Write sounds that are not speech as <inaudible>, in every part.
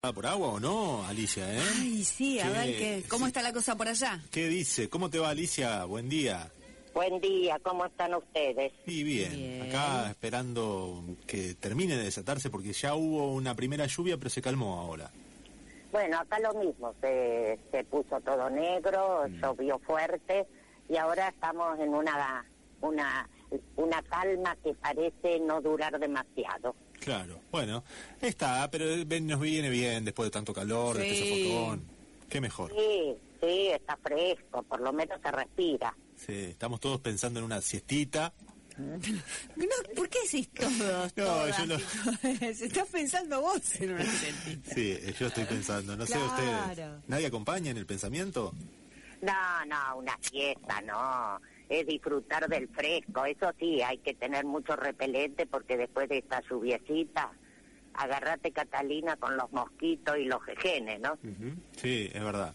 Por agua o no, Alicia, ¿eh? Ay, sí, a ¿Qué- ver qué, cómo está la cosa por allá. ¿Qué dice? ¿Cómo te va, Alicia? Buen día. Buen día, ¿cómo están ustedes? Y bien, Bien. acá esperando que termine de desatarse porque ya hubo una primera lluvia, pero se calmó ahora. Bueno, acá lo mismo, se, se puso todo negro, llovió fuerte y ahora estamos en una, una, una calma que parece no durar demasiado. Claro, bueno, está, pero ven- nos viene bien después de tanto calor, de este Sí. sofocón. Qué mejor. Sí, sí, está fresco, por lo menos se respira. Sí, estamos todos pensando en una siestita. No, ¿Por qué decís todos? No, todas yo todas? <laughs> Estás pensando vos en una sentita. Sí, yo estoy pensando, no sé ustedes. ¿Nadie acompaña en el pensamiento? No, no, una fiesta, no. Es disfrutar del fresco. Eso sí, hay que tener mucho repelente porque después de esta lluviecita, agarrate Catalina con los mosquitos y los jejenes, ¿no? Sí, es verdad.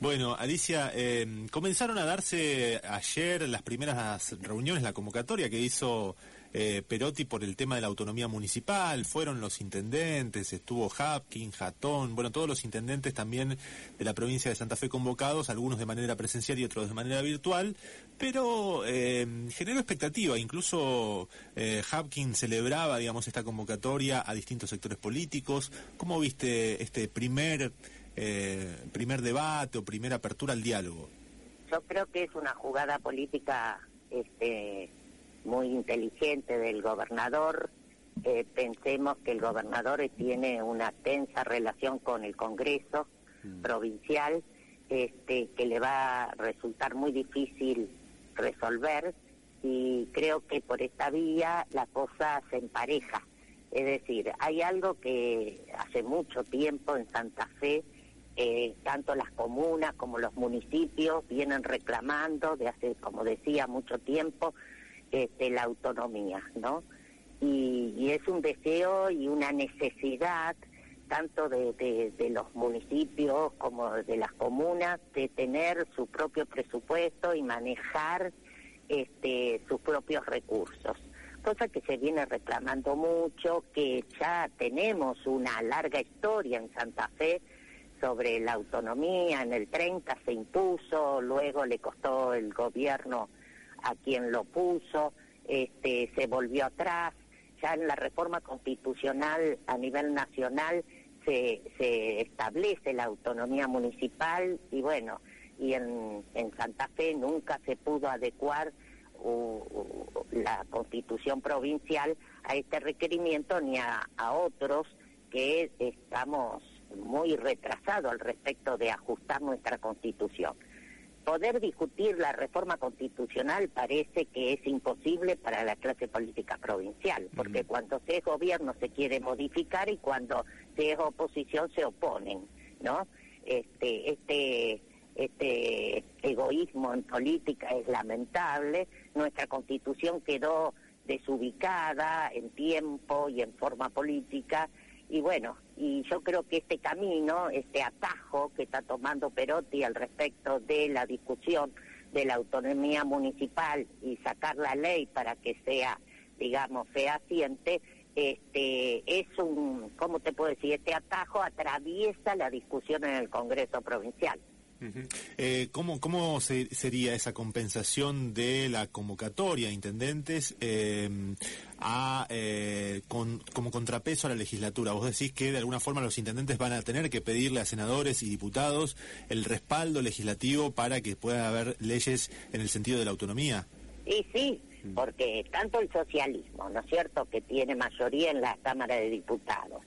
Bueno, Alicia, eh, comenzaron a darse ayer las primeras reuniones, la convocatoria que hizo eh, Perotti por el tema de la autonomía municipal, fueron los intendentes, estuvo Hapkin, Jatón, bueno, todos los intendentes también de la provincia de Santa Fe convocados, algunos de manera presencial y otros de manera virtual, pero eh, generó expectativa, incluso eh, Hapkin celebraba, digamos, esta convocatoria a distintos sectores políticos. ¿Cómo viste este primer eh, primer debate o primera apertura al diálogo. Yo creo que es una jugada política este, muy inteligente del gobernador. Eh, pensemos que el gobernador tiene una tensa relación con el Congreso provincial, este, que le va a resultar muy difícil resolver y creo que por esta vía la cosa se empareja. Es decir, hay algo que hace mucho tiempo en Santa Fe eh, tanto las comunas como los municipios vienen reclamando de hace, como decía, mucho tiempo este, la autonomía, ¿no? Y, es un deseo y una necesidad tanto de, de- de los municipios como de las comunas de tener su propio presupuesto y manejar este, sus propios recursos cosa que se viene reclamando mucho, que ya tenemos una larga historia en Santa Fe sobre la autonomía, en el 30 se impuso, luego le costó el gobierno a quien lo puso, este, se volvió atrás, ya en la reforma constitucional a nivel nacional se, establece la autonomía municipal y bueno, y en, Santa Fe nunca se pudo adecuar la constitución provincial a este requerimiento ni a, a otros que estamos muy retrasados al respecto de ajustar nuestra constitución. Poder discutir la reforma constitucional parece que es imposible para la clase política provincial, porque cuando se es gobierno se quiere modificar y cuando se es oposición se oponen, ¿no? Este, este, este egoísmo en política es lamentable. Nuestra constitución quedó desubicada en tiempo y en forma política. Y bueno, y yo creo que este camino, este atajo que está tomando Perotti al respecto de la discusión de la autonomía municipal y sacar la ley para que sea, digamos, fehaciente, este, es un, ¿cómo te puedo decir? Este atajo atraviesa la discusión en el Congreso Provincial. Eh, ¿Cómo, cómo se- sería esa compensación de la convocatoria, intendentes, eh, a, eh, con- como contrapeso a la legislatura? Vos decís que de alguna forma los intendentes van a tener que pedirle a senadores y diputados el respaldo legislativo para que pueda haber leyes en el sentido de la autonomía. Y sí, porque tanto el socialismo, ¿no es cierto?, que tiene mayoría en la Cámara de Diputados,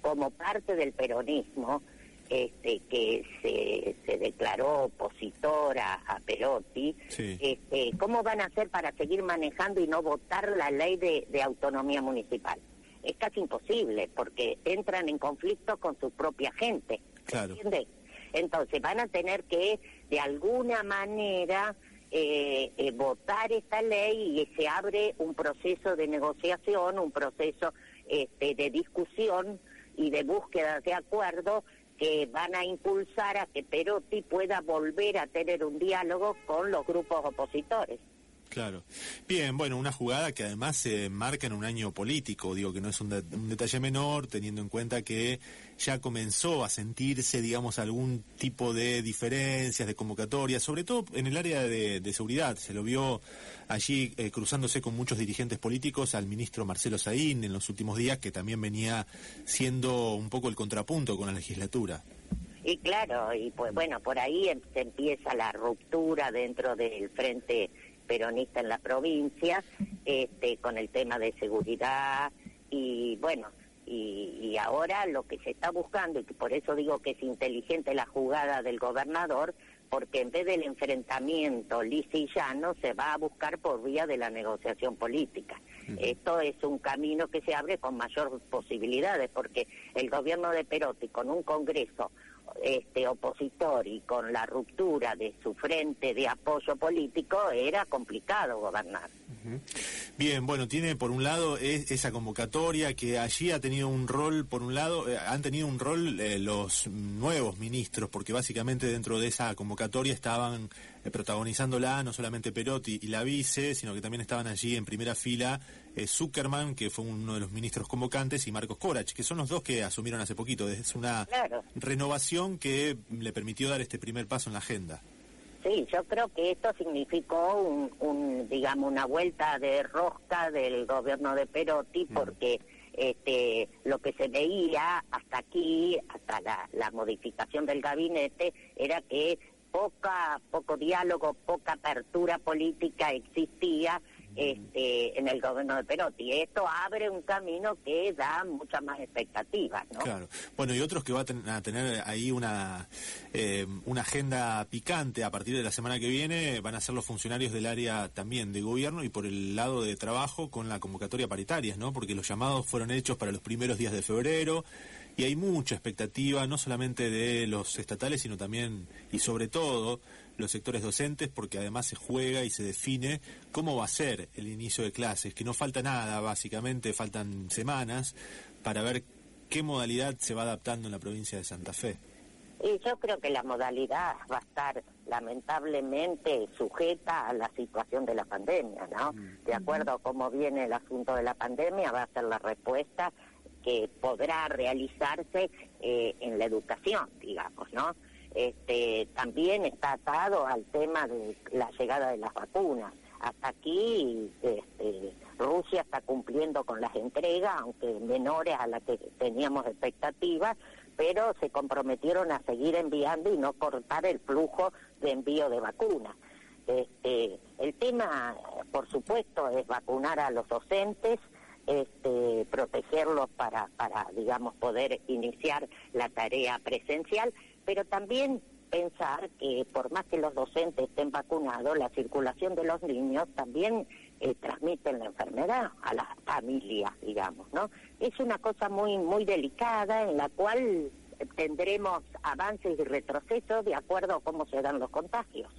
como parte del peronismo, este, que se, se declaró opositora a Perotti, Sí. este, ¿cómo van a hacer para seguir manejando y no votar la ley de, de autonomía municipal? es casi imposible porque entran en conflicto con su propia gente. Claro. ¿Entiendes? Entonces van a tener que, de alguna manera, eh, eh, votar esta ley y se abre un proceso de negociación, un proceso este, de discusión y de búsqueda de acuerdo que van a impulsar a que Perotti pueda volver a tener un diálogo con los grupos opositores. Claro. Bien, bueno, una jugada que además se marca en un año político, digo que no es un, detalle menor, teniendo en cuenta que ya comenzó a sentirse, digamos, algún tipo de diferencias, de convocatorias, sobre todo en el área de, seguridad. Se lo vio allí eh, cruzándose con muchos dirigentes políticos al ministro Marcelo Saín en los últimos días, que también venía siendo un poco el contrapunto con la legislatura. Y claro, y pues bueno, por ahí em, se empieza la ruptura dentro del frente peronista en la provincia, este, con el tema de seguridad y bueno, y, ahora lo que se está buscando, y por eso digo que es inteligente la jugada del gobernador, porque en vez del enfrentamiento lisillano se va a buscar por vía de la negociación política. Esto es un camino que se abre con mayor posibilidades, porque el gobierno de Perotti con un Congreso este opositor y con la ruptura de su frente de apoyo político era complicado gobernar. Bien, bueno, tiene por un lado esa convocatoria que allí ha tenido un rol, por un lado, eh, han tenido un rol eh, los nuevos ministros, porque básicamente dentro de esa convocatoria estaban eh, protagonizándola no solamente Perotti y la vice, sino que también estaban allí en primera fila Zuckerman, que fue uno de los ministros convocantes, y Marcos Corach, que son los dos que asumieron hace poquito. Es una renovación que le permitió dar este primer paso en la agenda. Sí, yo creo que esto significó un, digamos, una vuelta de rosca del gobierno de Perotti, mm. porque este, lo que se veía hasta aquí, hasta la, la modificación del gabinete, era que poca, poco diálogo, poca apertura política existía este, en el gobierno de Perotti. Esto abre un camino que da muchas más expectativas, ¿no? Claro. Bueno, y otros que van a tener ahí una, eh, una agenda picante a partir de la semana que viene van a ser los funcionarios del área también de gobierno y por el lado de trabajo con la convocatoria paritaria, ¿no? Porque los llamados fueron hechos para los primeros días de febrero y hay mucha expectativa, no solamente de los estatales, sino también y sobre todo los sectores docentes, porque además se juega y se define cómo va a ser el inicio de clases, que no falta nada, básicamente faltan semanas para ver qué modalidad se va adaptando en la provincia de Santa Fe. Y yo creo que la modalidad va a estar lamentablemente sujeta a la situación de la pandemia, ¿no? De acuerdo a cómo viene el asunto de la pandemia, va a ser la respuesta que podrá realizarse eh, en la educación, digamos, ¿no? Este, también está atado al tema de la llegada de las vacunas. Hasta aquí este, Rusia está cumpliendo con las entregas, aunque menores a las que teníamos expectativas, pero se comprometieron a seguir enviando y no cortar el flujo de envío de vacunas. Este, el tema, por supuesto, es vacunar a los docentes, este, protegerlos para, para, digamos, poder iniciar la tarea presencial, pero también pensar que por más que los docentes estén vacunados, la circulación de los niños también eh, transmiten la enfermedad a las familias, digamos, ¿no? Es una cosa muy muy delicada en la cual tendremos avances y retrocesos de acuerdo a cómo se dan los contagios.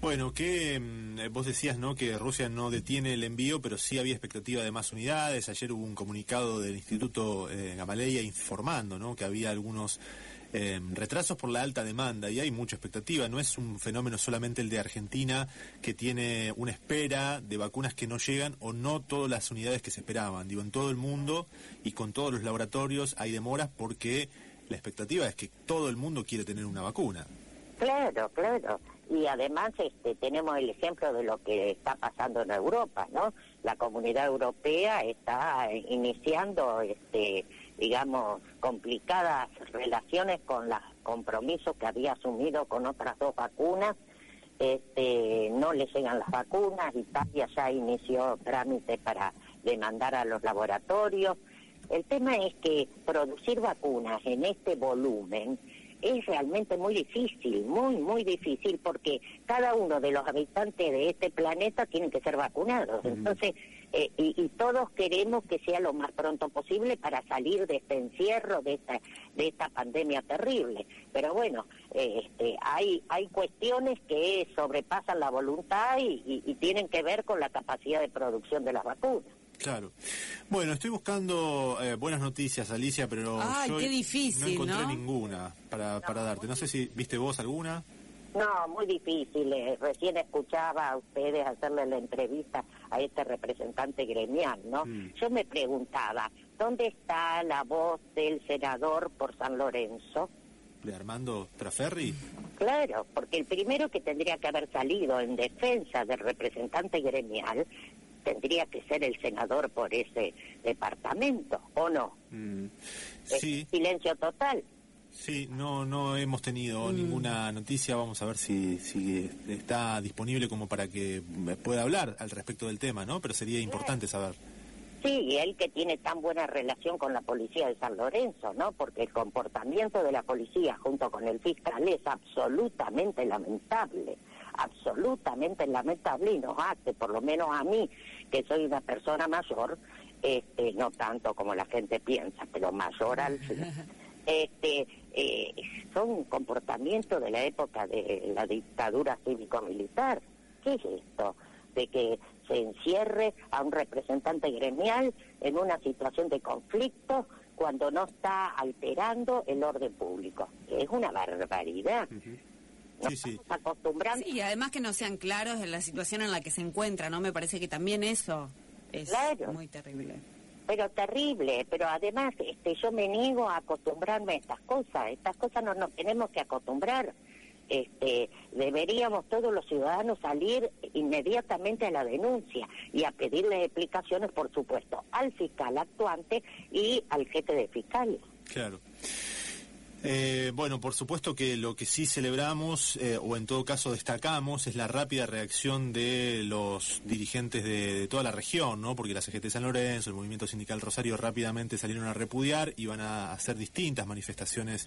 Bueno, que mm, vos decías no que Rusia no detiene el envío, pero sí había expectativa de más unidades. Ayer hubo un comunicado del Instituto eh, Gamaleya informando ¿no? que había algunos eh, retrasos por la alta demanda y hay mucha expectativa. No es un fenómeno solamente el de Argentina que tiene una espera de vacunas que no llegan o no todas las unidades que se esperaban. Digo, en todo el mundo y con todos los laboratorios hay demoras porque la expectativa es que todo el mundo quiere tener una vacuna. Claro, claro y además este, tenemos el ejemplo de lo que está pasando en Europa, ¿no? La comunidad europea está iniciando, este, digamos, complicadas relaciones con los compromisos que había asumido con otras dos vacunas. Este, no le llegan las vacunas, Italia ya inició trámites para demandar a los laboratorios. El tema es que producir vacunas en este volumen es realmente muy difícil, muy, muy difícil, porque cada uno de los habitantes de este planeta tiene que ser vacunados. Entonces, eh, y, todos queremos que sea lo más pronto posible para salir de este encierro, de esta, de esta pandemia terrible. Pero bueno, eh, este, hay, hay cuestiones que sobrepasan la voluntad y, y tienen que ver con la capacidad de producción de las vacunas. Claro. Bueno, estoy buscando eh, buenas noticias, Alicia, pero yo difícil, no encontré ninguna para, para darte. No sé si viste vos alguna. No, muy difícil. Eh, recién escuchaba a ustedes hacerle la entrevista a este representante gremial, ¿no? Mm. Yo me preguntaba, ¿dónde está la voz del senador por San Lorenzo? ¿De Armando Traferri? Claro, porque el primero que tendría que haber salido en defensa del representante gremial tendría que ser el senador por ese departamento, ¿o no? Mm, sí. silencio total. Sí, no no hemos tenido mm. ninguna noticia. Vamos a ver si, si está disponible como para que pueda hablar al respecto del tema, ¿no? Pero sería importante saber. Sí, y él que tiene tan buena relación con la policía de San Lorenzo, ¿no? Porque el comportamiento de la policía junto con el fiscal es absolutamente lamentable absolutamente lamentable y nos hace, por lo menos a mí, que soy una persona mayor, este, no tanto como la gente piensa, pero mayor al fin, <laughs> este, eh, son comportamientos de la época de la dictadura cívico-militar. ¿Qué es esto? De que se encierre a un representante gremial en una situación de conflicto cuando no está alterando el orden público. Es una barbaridad sí, sí. acostumbrando. Sí, además que no sean claros en la situación en la que se encuentra, ¿no? Me parece que también eso es muy terrible. Pero terrible, pero además este, yo me niego a acostumbrarme a estas cosas. Estas cosas no nos tenemos que acostumbrar. Este, deberíamos todos los ciudadanos salir inmediatamente a la denuncia y a pedirle explicaciones, por supuesto, al fiscal actuante y al jefe de fiscales. Claro. Eh, bueno, por supuesto que lo que sí celebramos, eh, o en todo caso destacamos, es la rápida reacción de los dirigentes de, toda la región, ¿no? Porque la CGT San Lorenzo, el Movimiento Sindical Rosario rápidamente salieron a repudiar y van a hacer distintas manifestaciones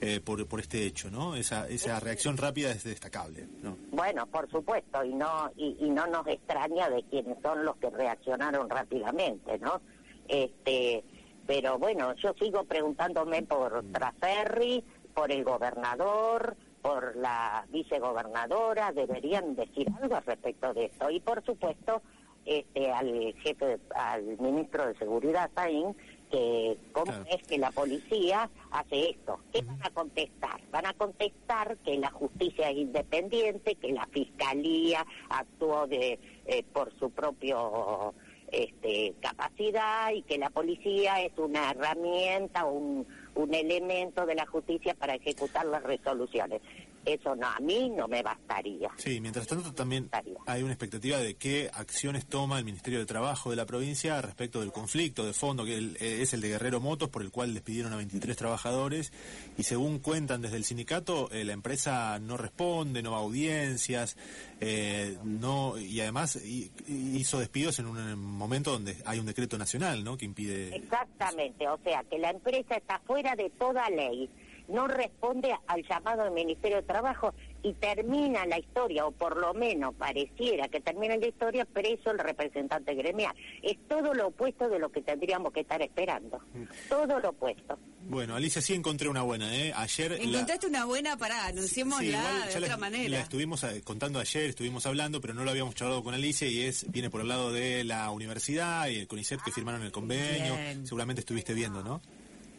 eh, por, por este hecho, ¿no? Esa, esa reacción rápida es destacable, ¿no? Bueno, por supuesto, y no, y, y no nos extraña de quienes son los que reaccionaron rápidamente, ¿no? Este pero bueno, yo sigo preguntándome por mm. Traferri, por el gobernador, por la vicegobernadora, deberían decir algo al respecto de esto. Y por supuesto, este, al jefe, al ministro de Seguridad, Saín, que cómo es que la policía hace esto. ¿Qué van a contestar? Van a contestar que la justicia es independiente, que la fiscalía actuó de eh, por su propio este, capacidad y que la policía es una herramienta, un, un elemento de la justicia para ejecutar las resoluciones eso no, a mí no me bastaría. Sí, mientras tanto también hay una expectativa de qué acciones toma el Ministerio de Trabajo de la provincia respecto del conflicto de fondo, que eh, es el de Guerrero Motos, por el cual despidieron a 23 trabajadores, y según cuentan desde el sindicato, eh, la empresa no responde, no va a audiencias, eh, no y además hizo despidos en un momento donde hay un decreto nacional, ¿no?, que impide... Exactamente, o sea, que la empresa está fuera de toda ley no responde al llamado del Ministerio de Trabajo y termina la historia, o por lo menos pareciera que termina la historia, preso el representante gremial. Es todo lo opuesto de lo que tendríamos que estar esperando. Mm. Todo lo opuesto. Bueno, Alicia, sí encontré una buena, ¿eh? Ayer... Encontraste una buena, para anunciémosla de otra manera. La estuvimos eh, contando ayer, estuvimos hablando, pero no lo habíamos charlado con Alicia y es viene por el lado de la universidad y el CONICET que firmaron el convenio. Seguramente estuviste viendo, ¿no?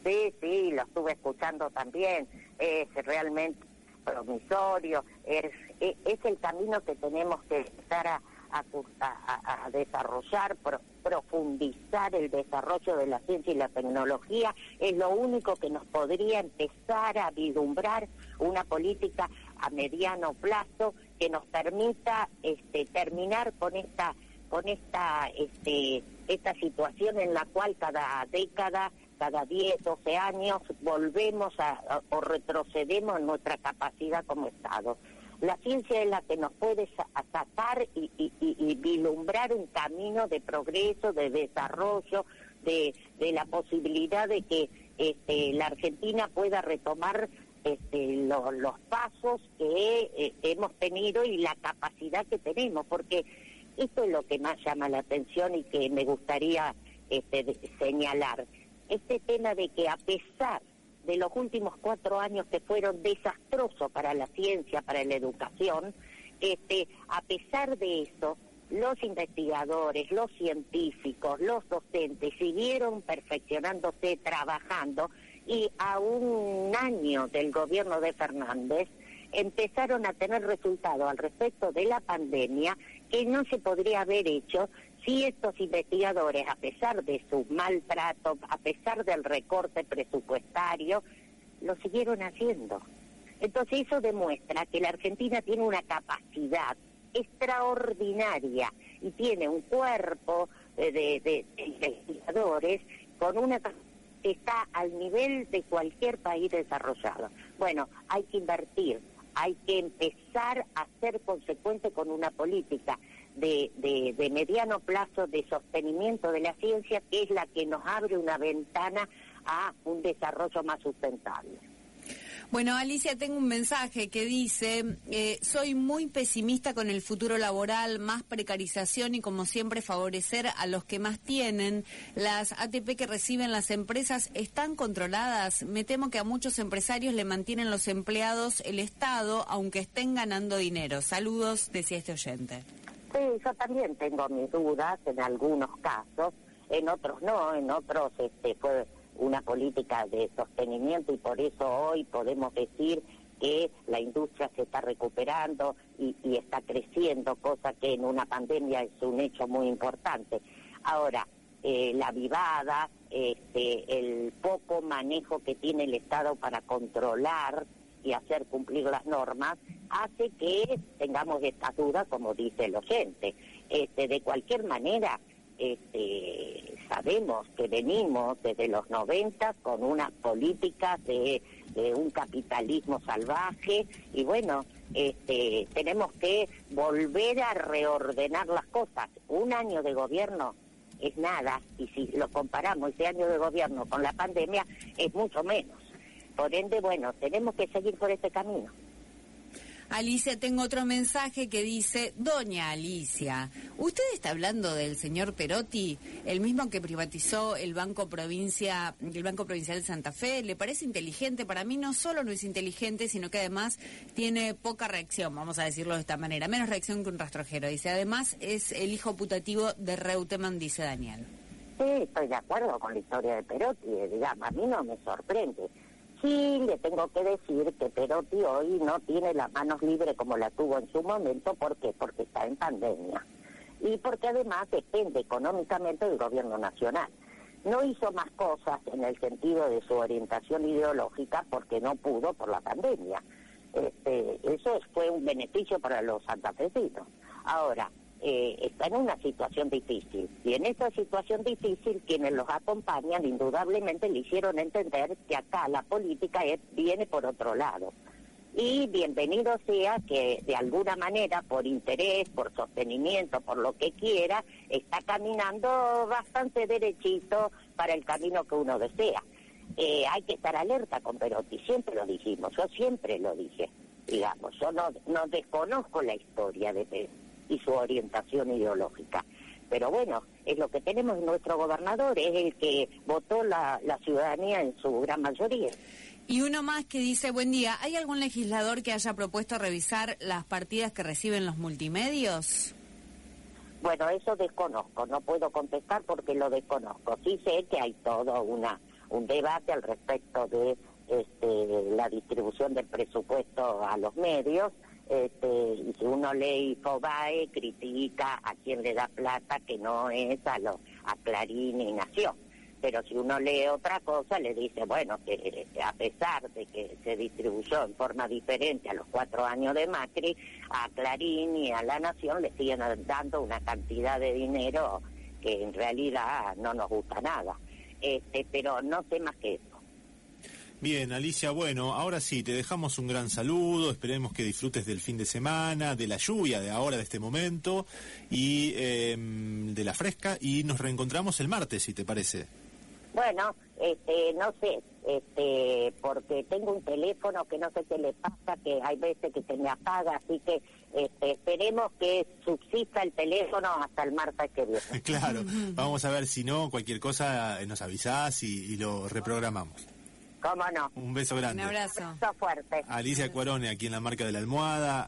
Sí, sí, lo estuve escuchando también. Es realmente promisorio, es, es, el camino que tenemos que empezar a, a, desarrollar, profundizar el desarrollo de la ciencia y la tecnología. Es lo único que nos podría empezar a vislumbrar una política a mediano plazo que nos permita este, terminar con esta con esta este, esta situación en la cual cada década cada 10, 12 años volvemos o retrocedemos en nuestra capacidad como Estado. La ciencia es la que nos puede atacar y, y, vislumbrar un camino de progreso, de desarrollo, de, de la posibilidad de que este, la Argentina pueda retomar este, los pasos que eh, hemos tenido y la capacidad que tenemos, porque Esto es lo que más llama la atención y que me gustaría este, señalar. Este tema de que a pesar de los últimos cuatro años que fueron desastrosos para la ciencia, para la educación, este, a pesar de eso, los investigadores, los científicos, los docentes siguieron perfeccionándose, trabajando y a un año del gobierno de Fernández empezaron a tener resultados al respecto de la pandemia que no se podría haber hecho si estos investigadores, a pesar de su maltrato, a pesar del recorte presupuestario, lo siguieron haciendo. Entonces eso demuestra que la Argentina tiene una capacidad extraordinaria y tiene un cuerpo de, investigadores con una que está al nivel de cualquier país desarrollado. Bueno, hay que invertir, hay que empezar a ser consecuente con una política de, de, mediano plazo de sostenimiento de la ciencia, que es la que nos abre una ventana a un desarrollo más sustentable. Bueno, Alicia, tengo un mensaje que dice, eh, soy muy pesimista con el futuro laboral, más precarización y como siempre favorecer a los que más tienen. Las ATP que reciben las empresas están controladas. Me temo que a muchos empresarios le mantienen los empleados el Estado, aunque estén ganando dinero. Saludos, decía este oyente. Sí, yo también tengo mis dudas en algunos casos, en otros no, en otros este, fue una política de sostenimiento y por eso hoy podemos decir que la industria se está recuperando y, está creciendo, cosa que en una pandemia es un hecho muy importante. Ahora, eh, la vivada, este, el poco manejo que tiene el Estado para controlar y hacer cumplir las normas, hace que tengamos esta duda, como dice el oyente. Este, de cualquier manera, este, sabemos que venimos desde los 90 con unas políticas de, un capitalismo salvaje y bueno, este, tenemos que volver a reordenar las cosas. Un año de gobierno es nada y si lo comparamos ese año de gobierno con la pandemia es mucho menos. Por ende, bueno, tenemos que seguir por ese camino. Alicia, tengo otro mensaje que dice, Doña Alicia, ¿usted está hablando del señor Perotti, el mismo que privatizó el Banco Provincia, el Banco Provincial de Santa Fe? ¿Le parece inteligente? Para mí no solo no es inteligente, sino que además tiene poca reacción, vamos a decirlo de esta manera, menos reacción que un rastrojero. Dice, además es el hijo putativo de Reutemann, dice Daniel. Sí, estoy de acuerdo con la historia de Perotti, digamos, a mí no me sorprende Sí, le tengo que decir que Perotti hoy no tiene las manos libres como la tuvo en su momento. ¿Por qué? Porque está en pandemia. Y porque además depende económicamente del gobierno nacional. No hizo más cosas en el sentido de su orientación ideológica porque no pudo por la pandemia. Este, eso fue un beneficio para los santafesinos. Ahora, eh, está en una situación difícil. Y en esa situación difícil, quienes los acompañan indudablemente le hicieron entender que acá la política viene por otro lado. Y bienvenido sea que de alguna manera, por interés, por sostenimiento, por lo que quiera, está caminando bastante derechito para el camino que uno desea. Eh, hay que estar alerta con Perotti, siempre lo dijimos, yo siempre lo dije, digamos, yo no, no desconozco la historia de Perotti y su orientación ideológica. Pero bueno, es lo que tenemos nuestro gobernador, es el que votó la, la ciudadanía en su gran mayoría. Y uno más que dice, buen día, ¿hay algún legislador que haya propuesto revisar las partidas que reciben los multimedios? Bueno, eso desconozco, no puedo contestar porque lo desconozco. Sí sé que hay todo una un debate al respecto de este, la distribución del presupuesto a los medios, este, si uno lee Infobae, critica a quien le da plata, que no es a, lo, a Clarín y Nación. Pero si uno lee otra cosa, le dice, bueno, que, a pesar de que se distribuyó en forma diferente a los cuatro años de Macri, a Clarín y a la Nación le siguen dando una cantidad de dinero que en realidad no nos gusta nada. Este, pero no sé más que eso. Bien, Alicia, bueno, ahora sí, te dejamos un gran saludo, esperemos que disfrutes del fin de semana, de la lluvia de ahora, de este momento, y em, de la fresca, y nos reencontramos el martes, si te parece. Bueno, este, no sé, este, porque tengo un teléfono que no sé qué le pasa, que hay veces que se me apaga, así que este, esperemos que subsista el teléfono hasta el martes que viene. <laughs> claro, vamos a ver si no, cualquier cosa eh, nos avisás y, y lo reprogramamos. ¿Cómo no? Un beso grande. Un abrazo. Un beso fuerte. Alicia Cuarone aquí en la marca de la almohada.